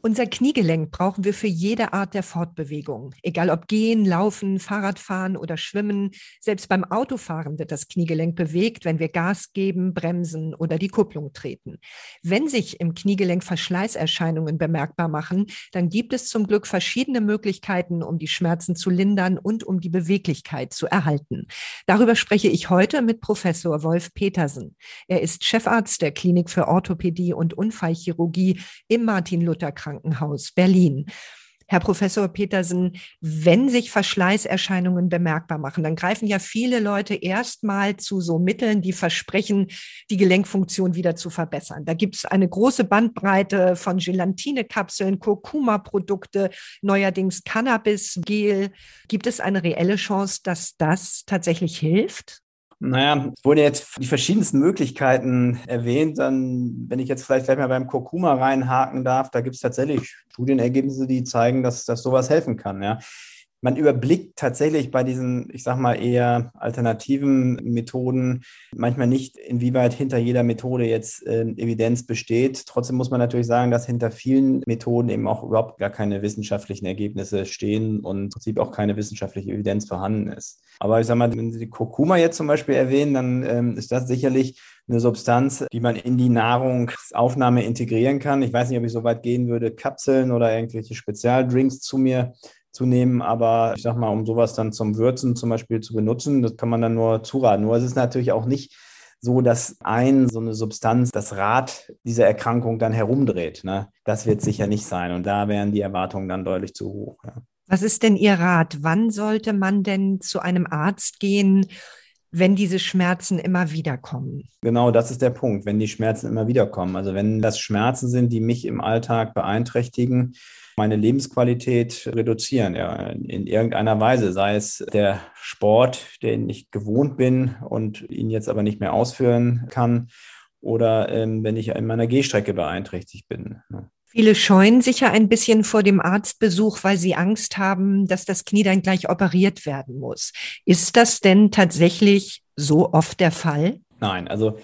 Unser Kniegelenk brauchen wir für jede Art der Fortbewegung. Egal ob gehen, laufen, Fahrradfahren oder schwimmen. Selbst beim Autofahren wird das Kniegelenk bewegt, wenn wir Gas geben, bremsen oder die Kupplung treten. Wenn sich im Kniegelenk Verschleißerscheinungen bemerkbar machen, dann gibt es zum Glück verschiedene Möglichkeiten, um die Schmerzen zu lindern und um die Beweglichkeit zu erhalten. Darüber spreche ich heute mit Professor Wolf Petersen. Er ist Chefarzt der Klinik für Orthopädie und Unfallchirurgie im Martin-Luther-Krankenhaus Krankenhaus Berlin. Herr Professor Petersen, wenn sich Verschleißerscheinungen bemerkbar machen, dann greifen ja viele Leute erstmal zu so Mitteln, die versprechen, die Gelenkfunktion wieder zu verbessern. Da gibt es eine große Bandbreite von Gelantinekapseln, Kurkuma-Produkte, neuerdings Cannabis-Gel. Gibt es eine reelle Chance, dass das tatsächlich hilft? Naja, es wurden jetzt die verschiedensten Möglichkeiten erwähnt. Dann, wenn ich jetzt vielleicht gleich mal beim Kurkuma reinhaken darf, da gibt es tatsächlich Studienergebnisse, die zeigen, dass, dass sowas helfen kann. Ja man überblickt tatsächlich bei diesen, ich sag mal, eher alternativen Methoden manchmal nicht, inwieweit hinter jeder Methode jetzt äh, Evidenz besteht. Trotzdem muss man natürlich sagen, dass hinter vielen Methoden eben auch überhaupt gar keine wissenschaftlichen Ergebnisse stehen und im Prinzip auch keine wissenschaftliche Evidenz vorhanden ist. Aber ich sag mal, wenn Sie die Kurkuma jetzt zum Beispiel erwähnen, dann ähm, ist das sicherlich eine Substanz, die man in die Nahrungsaufnahme integrieren kann. Ich weiß nicht, ob ich so weit gehen würde, Kapseln oder irgendwelche Spezialdrinks zu mir zu nehmen. Aber ich sag mal, um sowas dann zum Würzen zum Beispiel zu benutzen, das kann man dann nur zuraten. Nur es ist natürlich auch nicht so, dass ein so eine Substanz das Rad dieser Erkrankung dann herumdreht. Ne? Das wird sicher nicht sein. Und da wären die Erwartungen dann deutlich zu hoch. Ja. Was ist denn Ihr Rat? Wann sollte man denn zu einem Arzt gehen? wenn diese Schmerzen immer wieder kommen? Genau, das ist der Punkt, wenn die Schmerzen immer wieder kommen. Also wenn das Schmerzen sind, die mich im Alltag beeinträchtigen, meine Lebensqualität reduzieren, ja, in irgendeiner Weise, sei es der Sport, den ich gewohnt bin und ihn jetzt aber nicht mehr ausführen kann, oder ähm, wenn ich in meiner Gehstrecke beeinträchtigt bin. Ne. Viele scheuen sich ja ein bisschen vor dem Arztbesuch, weil sie Angst haben, dass das Knie dann gleich operiert werden muss. Ist das denn tatsächlich so oft der Fall? Nein, also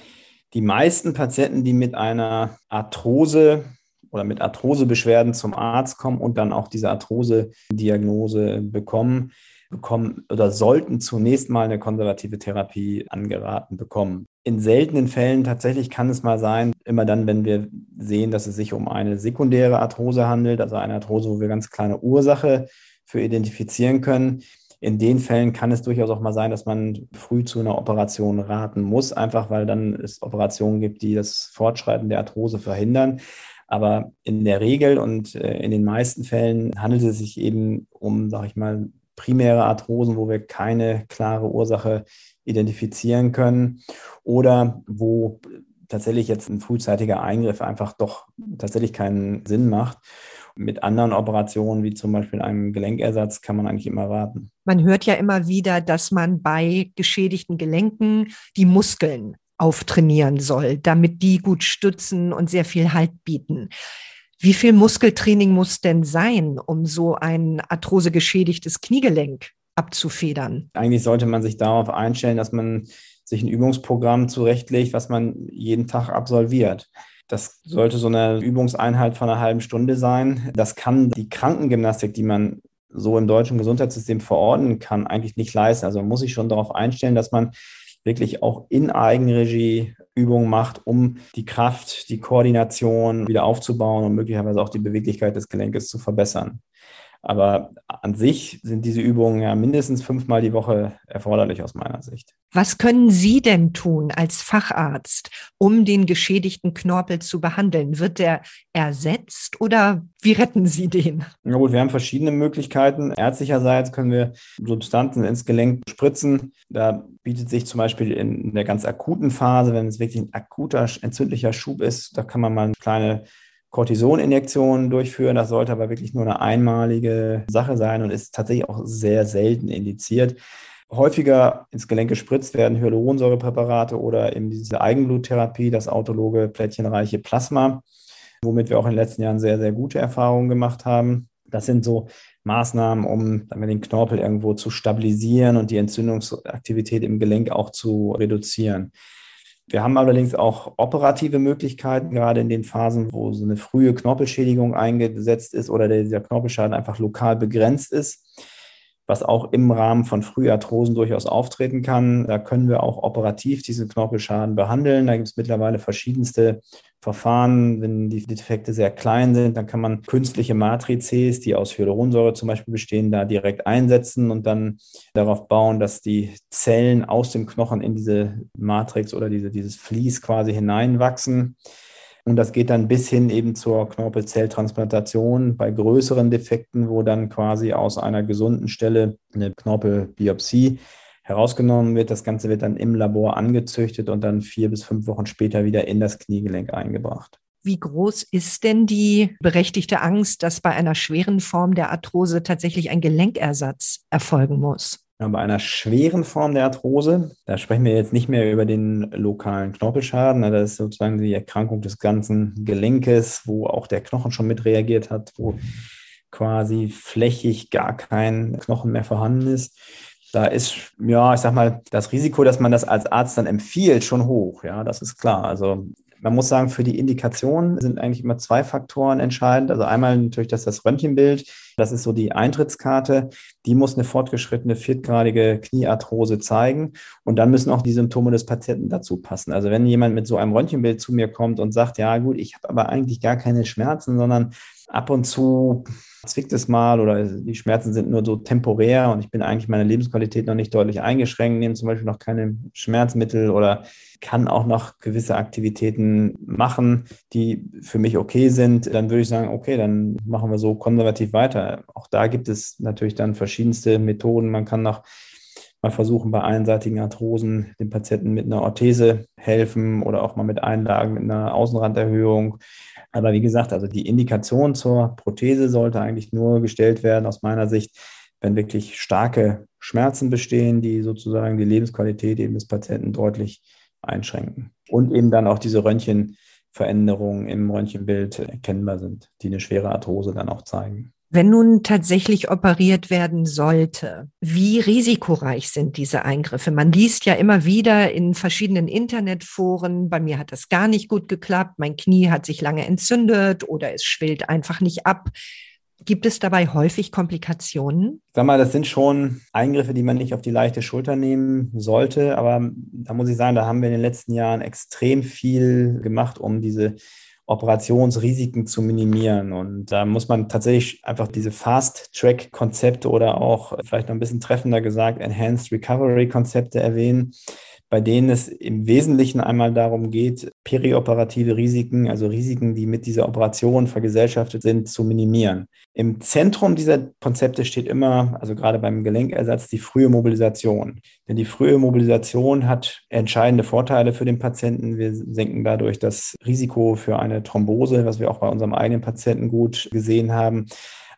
die meisten Patienten, die mit einer Arthrose oder mit Arthrosebeschwerden zum Arzt kommen und dann auch diese Arthrose-Diagnose bekommen, bekommen oder sollten zunächst mal eine konservative Therapie angeraten bekommen. In seltenen Fällen tatsächlich kann es mal sein, immer dann, wenn wir sehen, dass es sich um eine sekundäre Arthrose handelt, also eine Arthrose, wo wir ganz kleine Ursache für identifizieren können. In den Fällen kann es durchaus auch mal sein, dass man früh zu einer Operation raten muss, einfach weil dann es Operationen gibt, die das Fortschreiten der Arthrose verhindern. Aber in der Regel und äh, in den meisten Fällen handelt es sich eben um, sag ich mal, primäre Arthrosen, wo wir keine klare Ursache identifizieren können oder wo tatsächlich jetzt ein frühzeitiger Eingriff einfach doch tatsächlich keinen Sinn macht. Mit anderen Operationen, wie zum Beispiel einem Gelenkersatz, kann man eigentlich immer warten. Man hört ja immer wieder, dass man bei geschädigten Gelenken die Muskeln auftrainieren soll, damit die gut stützen und sehr viel Halt bieten. Wie viel Muskeltraining muss denn sein, um so ein arthrosegeschädigtes Kniegelenk abzufedern? Eigentlich sollte man sich darauf einstellen, dass man sich ein Übungsprogramm zurechtlegt, was man jeden Tag absolviert. Das sollte so eine Übungseinheit von einer halben Stunde sein. Das kann die Krankengymnastik, die man so im deutschen Gesundheitssystem verordnen kann, eigentlich nicht leisten. Also man muss sich schon darauf einstellen, dass man wirklich auch in Eigenregie Übungen macht, um die Kraft, die Koordination wieder aufzubauen und möglicherweise auch die Beweglichkeit des Gelenkes zu verbessern. Aber an sich sind diese Übungen ja mindestens fünfmal die Woche erforderlich aus meiner Sicht. Was können Sie denn tun als Facharzt, um den geschädigten Knorpel zu behandeln? Wird der ersetzt oder wie retten Sie den? Na gut, wir haben verschiedene Möglichkeiten. Ärztlicherseits können wir Substanzen ins Gelenk spritzen. Da bietet sich zum Beispiel in der ganz akuten Phase, wenn es wirklich ein akuter entzündlicher Schub ist, da kann man mal eine kleine Cortisoninjektionen durchführen. Das sollte aber wirklich nur eine einmalige Sache sein und ist tatsächlich auch sehr selten indiziert. Häufiger ins Gelenk gespritzt werden Hyaluronsäurepräparate oder eben diese Eigenbluttherapie, das autologe plättchenreiche Plasma, womit wir auch in den letzten Jahren sehr, sehr gute Erfahrungen gemacht haben. Das sind so Maßnahmen, um wir, den Knorpel irgendwo zu stabilisieren und die Entzündungsaktivität im Gelenk auch zu reduzieren. Wir haben allerdings auch operative Möglichkeiten, gerade in den Phasen, wo so eine frühe Knorpelschädigung eingesetzt ist oder dieser Knorpelschaden einfach lokal begrenzt ist was auch im Rahmen von Früharthrosen durchaus auftreten kann. Da können wir auch operativ diesen Knorpelschaden behandeln. Da gibt es mittlerweile verschiedenste Verfahren. Wenn die Defekte sehr klein sind, dann kann man künstliche Matrizes, die aus Hyaluronsäure zum Beispiel bestehen, da direkt einsetzen und dann darauf bauen, dass die Zellen aus dem Knochen in diese Matrix oder diese, dieses Vlies quasi hineinwachsen. Und das geht dann bis hin eben zur Knorpelzelltransplantation bei größeren Defekten, wo dann quasi aus einer gesunden Stelle eine Knorpelbiopsie herausgenommen wird. Das Ganze wird dann im Labor angezüchtet und dann vier bis fünf Wochen später wieder in das Kniegelenk eingebracht. Wie groß ist denn die berechtigte Angst, dass bei einer schweren Form der Arthrose tatsächlich ein Gelenkersatz erfolgen muss? Bei einer schweren Form der Arthrose, da sprechen wir jetzt nicht mehr über den lokalen Knorpelschaden, das ist sozusagen die Erkrankung des ganzen Gelenkes, wo auch der Knochen schon mit reagiert hat, wo quasi flächig gar kein Knochen mehr vorhanden ist. Da ist, ja, ich sag mal, das Risiko, dass man das als Arzt dann empfiehlt, schon hoch. Ja, das ist klar. Also man muss sagen, für die Indikation sind eigentlich immer zwei Faktoren entscheidend. Also einmal natürlich dass das Röntgenbild, das ist so die Eintrittskarte, die muss eine fortgeschrittene viertgradige Kniearthrose zeigen und dann müssen auch die Symptome des Patienten dazu passen. Also wenn jemand mit so einem Röntgenbild zu mir kommt und sagt, ja gut, ich habe aber eigentlich gar keine Schmerzen, sondern ab und zu zwickt es mal oder die Schmerzen sind nur so temporär und ich bin eigentlich meine Lebensqualität noch nicht deutlich eingeschränkt, nehme zum Beispiel noch keine Schmerzmittel oder kann auch noch gewisse Aktivitäten machen, die für mich okay sind, dann würde ich sagen, okay, dann machen wir so konservativ weiter. Auch da gibt es natürlich dann verschiedenste Methoden. Man kann noch mal versuchen, bei einseitigen Arthrosen den Patienten mit einer Orthese helfen oder auch mal mit Einlagen, mit einer Außenranderhöhung aber wie gesagt, also die Indikation zur Prothese sollte eigentlich nur gestellt werden, aus meiner Sicht, wenn wirklich starke Schmerzen bestehen, die sozusagen die Lebensqualität eben des Patienten deutlich einschränken. Und eben dann auch diese Röntgenveränderungen im Röntgenbild erkennbar sind, die eine schwere Arthrose dann auch zeigen. Wenn nun tatsächlich operiert werden sollte, wie risikoreich sind diese Eingriffe? Man liest ja immer wieder in verschiedenen Internetforen, bei mir hat das gar nicht gut geklappt, mein Knie hat sich lange entzündet oder es schwillt einfach nicht ab. Gibt es dabei häufig Komplikationen? Sag mal, das sind schon Eingriffe, die man nicht auf die leichte Schulter nehmen sollte. Aber da muss ich sagen, da haben wir in den letzten Jahren extrem viel gemacht, um diese Operationsrisiken zu minimieren. Und da muss man tatsächlich einfach diese Fast-Track-Konzepte oder auch vielleicht noch ein bisschen treffender gesagt Enhanced Recovery-Konzepte erwähnen bei denen es im Wesentlichen einmal darum geht, perioperative Risiken, also Risiken, die mit dieser Operation vergesellschaftet sind, zu minimieren. Im Zentrum dieser Konzepte steht immer, also gerade beim Gelenkersatz, die frühe Mobilisation. Denn die frühe Mobilisation hat entscheidende Vorteile für den Patienten. Wir senken dadurch das Risiko für eine Thrombose, was wir auch bei unserem eigenen Patienten gut gesehen haben.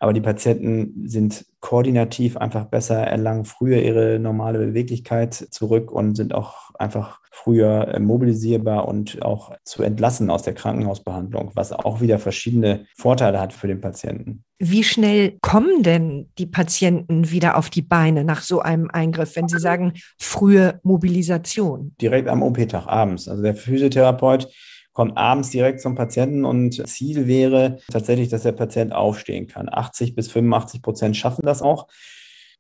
Aber die Patienten sind koordinativ einfach besser, erlangen früher ihre normale Beweglichkeit zurück und sind auch einfach früher äh, mobilisierbar und auch zu entlassen aus der Krankenhausbehandlung, was auch wieder verschiedene Vorteile hat für den Patienten. Wie schnell kommen denn die Patienten wieder auf die Beine nach so einem Eingriff, wenn Sie sagen frühe Mobilisation? Direkt am OP-Tag abends. Also der Physiotherapeut kommt abends direkt zum Patienten und Ziel wäre tatsächlich, dass der Patient aufstehen kann. 80 bis 85 Prozent schaffen das auch.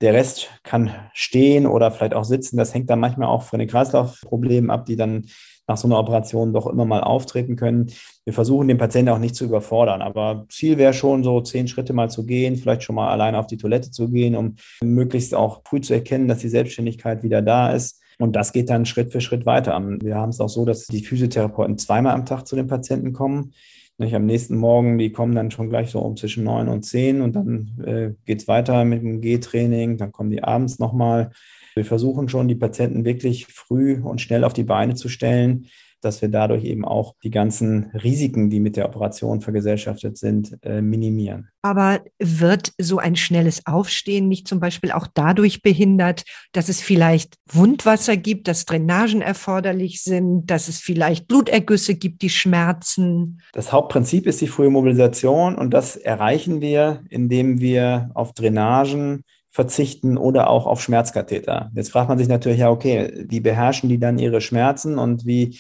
Der Rest kann stehen oder vielleicht auch sitzen. Das hängt dann manchmal auch von den Kreislaufproblemen ab, die dann nach so einer Operation doch immer mal auftreten können. Wir versuchen den Patienten auch nicht zu überfordern, aber Ziel wäre schon so zehn Schritte mal zu gehen, vielleicht schon mal alleine auf die Toilette zu gehen, um möglichst auch früh zu erkennen, dass die Selbstständigkeit wieder da ist und das geht dann Schritt für Schritt weiter. Wir haben es auch so, dass die Physiotherapeuten zweimal am Tag zu den Patienten kommen. Nicht am nächsten Morgen, die kommen dann schon gleich so um zwischen neun und zehn und dann äh, geht es weiter mit dem G-Training, dann kommen die abends nochmal. Wir versuchen schon, die Patienten wirklich früh und schnell auf die Beine zu stellen, dass wir dadurch eben auch die ganzen Risiken, die mit der Operation vergesellschaftet sind, äh, minimieren. Aber wird so ein schnelles Aufstehen nicht zum Beispiel auch dadurch behindert, dass es vielleicht Wundwasser gibt, dass Drainagen erforderlich sind, dass es vielleicht Blutergüsse gibt, die schmerzen? Das Hauptprinzip ist die frühe Mobilisation und das erreichen wir, indem wir auf Drainagen verzichten oder auch auf Schmerzkatheter. Jetzt fragt man sich natürlich, ja, okay, wie beherrschen die dann ihre Schmerzen und wie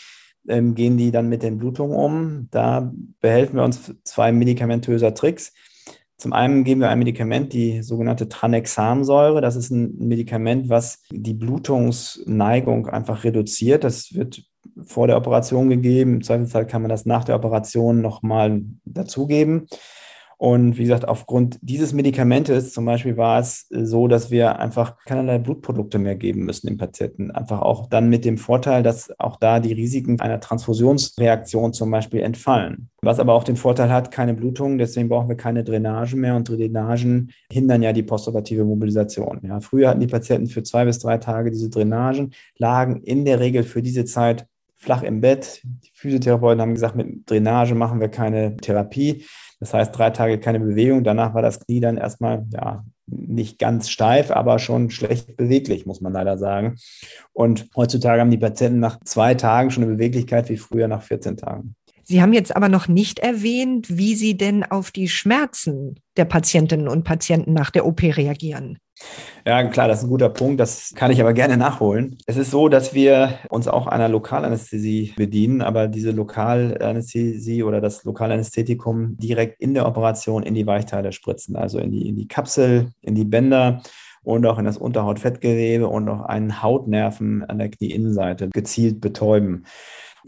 ähm, gehen die dann mit den Blutungen um? Da behelfen wir uns zwei medikamentöser Tricks. Zum einen geben wir ein Medikament, die sogenannte Tranexamsäure. Das ist ein Medikament, was die Blutungsneigung einfach reduziert. Das wird vor der Operation gegeben. Im Zweifelsfall kann man das nach der Operation nochmal dazugeben. Und wie gesagt, aufgrund dieses Medikamentes zum Beispiel war es so, dass wir einfach keinerlei Blutprodukte mehr geben müssen dem Patienten. Einfach auch dann mit dem Vorteil, dass auch da die Risiken einer Transfusionsreaktion zum Beispiel entfallen. Was aber auch den Vorteil hat, keine Blutung, deswegen brauchen wir keine Drainage mehr und Drainagen hindern ja die postoperative Mobilisation. Ja, früher hatten die Patienten für zwei bis drei Tage diese Drainagen, lagen in der Regel für diese Zeit flach im Bett. Die Physiotherapeuten haben gesagt, mit Drainage machen wir keine Therapie. Das heißt, drei Tage keine Bewegung. Danach war das Knie dann erstmal ja, nicht ganz steif, aber schon schlecht beweglich, muss man leider sagen. Und heutzutage haben die Patienten nach zwei Tagen schon eine Beweglichkeit wie früher nach 14 Tagen. Sie haben jetzt aber noch nicht erwähnt, wie Sie denn auf die Schmerzen der Patientinnen und Patienten nach der OP reagieren. Ja, klar, das ist ein guter Punkt. Das kann ich aber gerne nachholen. Es ist so, dass wir uns auch einer Lokalanästhesie bedienen, aber diese Lokalanästhesie oder das Lokalanästhetikum direkt in der Operation in die Weichteile spritzen, also in die, in die Kapsel, in die Bänder und auch in das Unterhautfettgewebe und auch einen Hautnerven an der Knieinnenseite gezielt betäuben.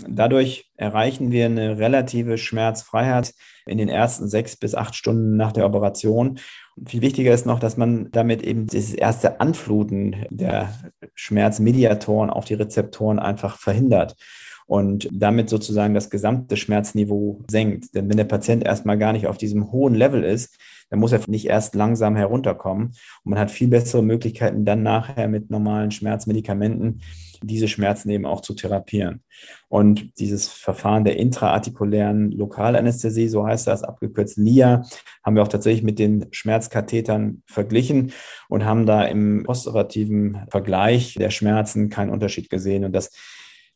Dadurch erreichen wir eine relative Schmerzfreiheit in den ersten sechs bis acht Stunden nach der Operation. Viel wichtiger ist noch, dass man damit eben dieses erste Anfluten der Schmerzmediatoren auf die Rezeptoren einfach verhindert und damit sozusagen das gesamte Schmerzniveau senkt. Denn wenn der Patient erstmal gar nicht auf diesem hohen Level ist, dann muss er nicht erst langsam herunterkommen. Und man hat viel bessere Möglichkeiten, dann nachher mit normalen Schmerzmedikamenten diese Schmerzen eben auch zu therapieren. Und dieses Verfahren der intraartikulären Lokalanästhesie, so heißt das, abgekürzt LIA, haben wir auch tatsächlich mit den Schmerzkathetern verglichen und haben da im postoperativen Vergleich der Schmerzen keinen Unterschied gesehen. Und das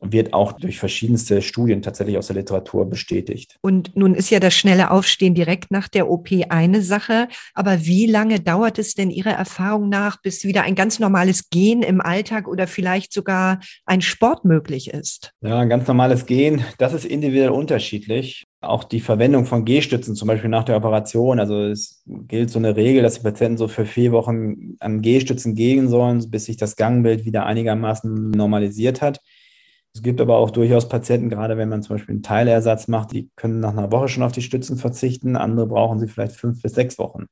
wird auch durch verschiedenste Studien tatsächlich aus der Literatur bestätigt. Und nun ist ja das schnelle Aufstehen direkt nach der OP eine Sache, aber wie lange dauert es denn Ihrer Erfahrung nach, bis wieder ein ganz normales Gehen im Alltag oder vielleicht sogar ein Sport möglich ist? Ja, ein ganz normales Gehen, das ist individuell unterschiedlich. Auch die Verwendung von Gehstützen, zum Beispiel nach der Operation. Also es gilt so eine Regel, dass die Patienten so für vier Wochen an Gehstützen gehen sollen, bis sich das Gangbild wieder einigermaßen normalisiert hat. Es gibt aber auch durchaus Patienten, gerade wenn man zum Beispiel einen Teilersatz macht, die können nach einer Woche schon auf die Stützen verzichten. Andere brauchen sie vielleicht fünf bis sechs Wochen.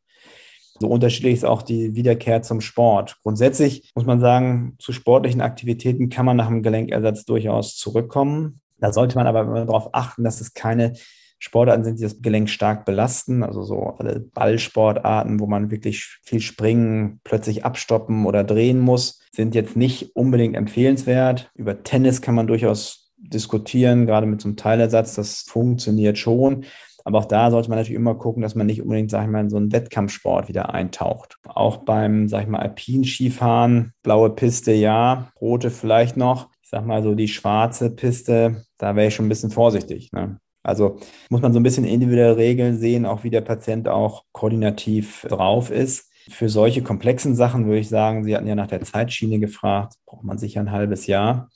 So unterschiedlich ist auch die Wiederkehr zum Sport. Grundsätzlich muss man sagen, zu sportlichen Aktivitäten kann man nach einem Gelenkersatz durchaus zurückkommen. Da sollte man aber darauf achten, dass es keine Sportarten sind, die das Gelenk stark belasten. Also so alle Ballsportarten, wo man wirklich viel springen, plötzlich abstoppen oder drehen muss, sind jetzt nicht unbedingt empfehlenswert. Über Tennis kann man durchaus diskutieren, gerade mit so einem Teilersatz. Das funktioniert schon. Aber auch da sollte man natürlich immer gucken, dass man nicht unbedingt, sag ich mal, in so einen Wettkampfsport wieder eintaucht. Auch beim, sag ich mal, Alpinskifahren, blaue Piste ja, rote vielleicht noch. Ich sag mal so die schwarze Piste, da wäre ich schon ein bisschen vorsichtig. Ne? Also muss man so ein bisschen individuelle Regeln sehen, auch wie der Patient auch koordinativ drauf ist. Für solche komplexen Sachen würde ich sagen, Sie hatten ja nach der Zeitschiene gefragt, braucht man sicher ein halbes Jahr.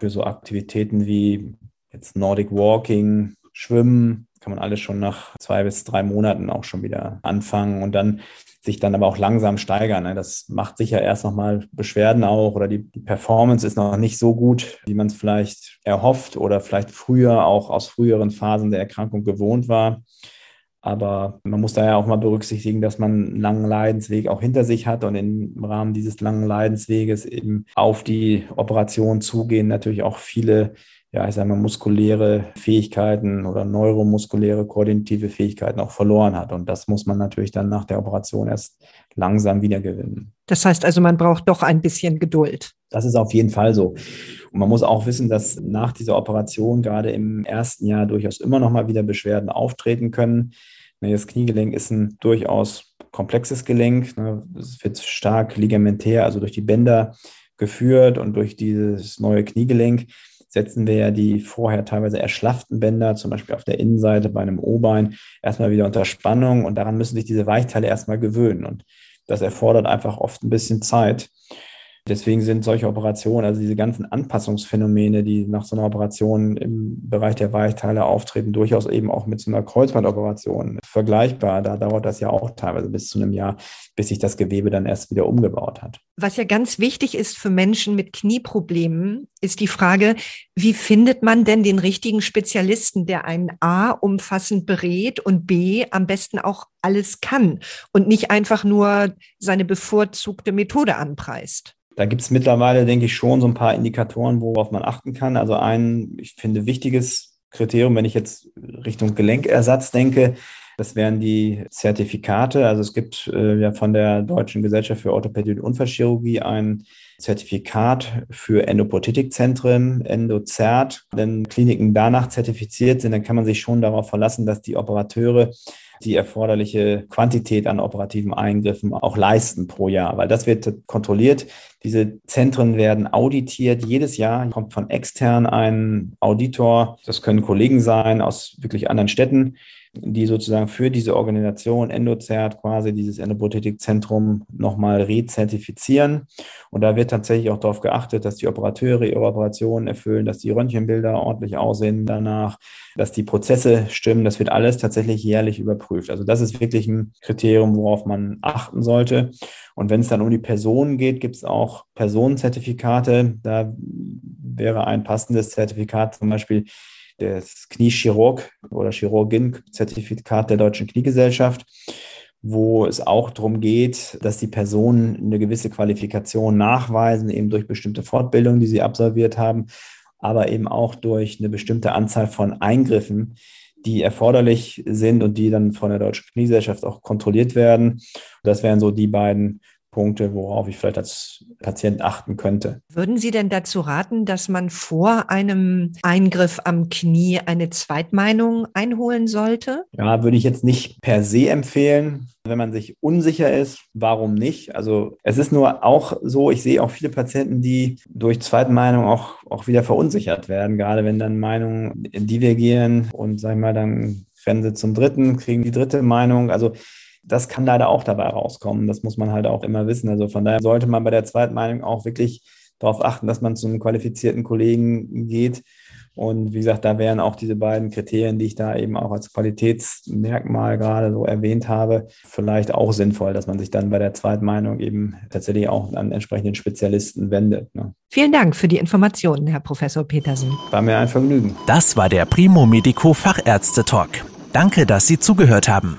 Für so Aktivitäten wie jetzt Nordic Walking, Schwimmen, kann man alles schon nach zwei bis drei Monaten auch schon wieder anfangen und dann sich dann aber auch langsam steigern. Ne? Das macht sicher erst nochmal Beschwerden auch oder die, die Performance ist noch nicht so gut, wie man es vielleicht erhofft oder vielleicht früher auch aus früheren Phasen der Erkrankung gewohnt war. Aber man muss da ja auch mal berücksichtigen, dass man einen langen Leidensweg auch hinter sich hat und im Rahmen dieses langen Leidensweges eben auf die Operation zugehen natürlich auch viele ja, ich sage mal, muskuläre Fähigkeiten oder neuromuskuläre koordinative Fähigkeiten auch verloren hat. Und das muss man natürlich dann nach der Operation erst langsam wieder gewinnen. Das heißt also, man braucht doch ein bisschen Geduld. Das ist auf jeden Fall so. Und man muss auch wissen, dass nach dieser Operation gerade im ersten Jahr durchaus immer noch mal wieder Beschwerden auftreten können. Das Kniegelenk ist ein durchaus komplexes Gelenk. Ne? Es wird stark ligamentär, also durch die Bänder geführt und durch dieses neue Kniegelenk setzen wir ja die vorher teilweise erschlafften Bänder, zum Beispiel auf der Innenseite bei einem O-Bein, erstmal wieder unter Spannung und daran müssen sich diese Weichteile erstmal gewöhnen. Und das erfordert einfach oft ein bisschen Zeit. Deswegen sind solche Operationen, also diese ganzen Anpassungsphänomene, die nach so einer Operation im Bereich der Weichteile auftreten, durchaus eben auch mit so einer Kreuzbandoperation vergleichbar. Da dauert das ja auch teilweise bis zu einem Jahr, bis sich das Gewebe dann erst wieder umgebaut hat. Was ja ganz wichtig ist für Menschen mit Knieproblemen, ist die Frage, wie findet man denn den richtigen Spezialisten, der einen A umfassend berät und B am besten auch alles kann und nicht einfach nur seine bevorzugte Methode anpreist? Da gibt es mittlerweile, denke ich, schon so ein paar Indikatoren, worauf man achten kann. Also ein, ich finde, wichtiges Kriterium, wenn ich jetzt Richtung Gelenkersatz denke, das wären die Zertifikate. Also es gibt äh, ja von der Deutschen Gesellschaft für Orthopädie und Unfallchirurgie ein Zertifikat für Endoprothetikzentren, Endozert. Wenn Kliniken danach zertifiziert sind, dann kann man sich schon darauf verlassen, dass die Operateure die erforderliche Quantität an operativen Eingriffen auch leisten pro Jahr, weil das wird kontrolliert. Diese Zentren werden auditiert. Jedes Jahr kommt von extern ein Auditor. Das können Kollegen sein aus wirklich anderen Städten die sozusagen für diese Organisation Endozert quasi dieses Endoprothetikzentrum nochmal rezertifizieren. Und da wird tatsächlich auch darauf geachtet, dass die Operateure ihre Operationen erfüllen, dass die Röntgenbilder ordentlich aussehen danach, dass die Prozesse stimmen. Das wird alles tatsächlich jährlich überprüft. Also das ist wirklich ein Kriterium, worauf man achten sollte. Und wenn es dann um die Personen geht, gibt es auch Personenzertifikate. Da wäre ein passendes Zertifikat zum Beispiel das Kniechirurg oder Chirurgin-Zertifikat der Deutschen Kniegesellschaft, wo es auch darum geht, dass die Personen eine gewisse Qualifikation nachweisen, eben durch bestimmte Fortbildungen, die sie absolviert haben, aber eben auch durch eine bestimmte Anzahl von Eingriffen, die erforderlich sind und die dann von der Deutschen Kniegesellschaft auch kontrolliert werden. Das wären so die beiden Punkte, worauf ich vielleicht als Patient achten könnte. Würden Sie denn dazu raten, dass man vor einem Eingriff am Knie eine Zweitmeinung einholen sollte? Ja, würde ich jetzt nicht per se empfehlen. Wenn man sich unsicher ist, warum nicht? Also es ist nur auch so, ich sehe auch viele Patienten, die durch Zweitmeinung auch, auch wieder verunsichert werden, gerade wenn dann Meinungen divergieren und sagen wir mal, dann rennen sie zum dritten, kriegen die dritte Meinung. Also das kann leider auch dabei rauskommen. Das muss man halt auch immer wissen. Also von daher sollte man bei der Zweitmeinung auch wirklich darauf achten, dass man zu einem qualifizierten Kollegen geht. Und wie gesagt, da wären auch diese beiden Kriterien, die ich da eben auch als Qualitätsmerkmal gerade so erwähnt habe, vielleicht auch sinnvoll, dass man sich dann bei der Zweitmeinung eben tatsächlich auch an entsprechenden Spezialisten wendet. Ne? Vielen Dank für die Informationen, Herr Professor Petersen. War mir ein Vergnügen. Das war der Primo Medico Fachärzte Talk. Danke, dass Sie zugehört haben.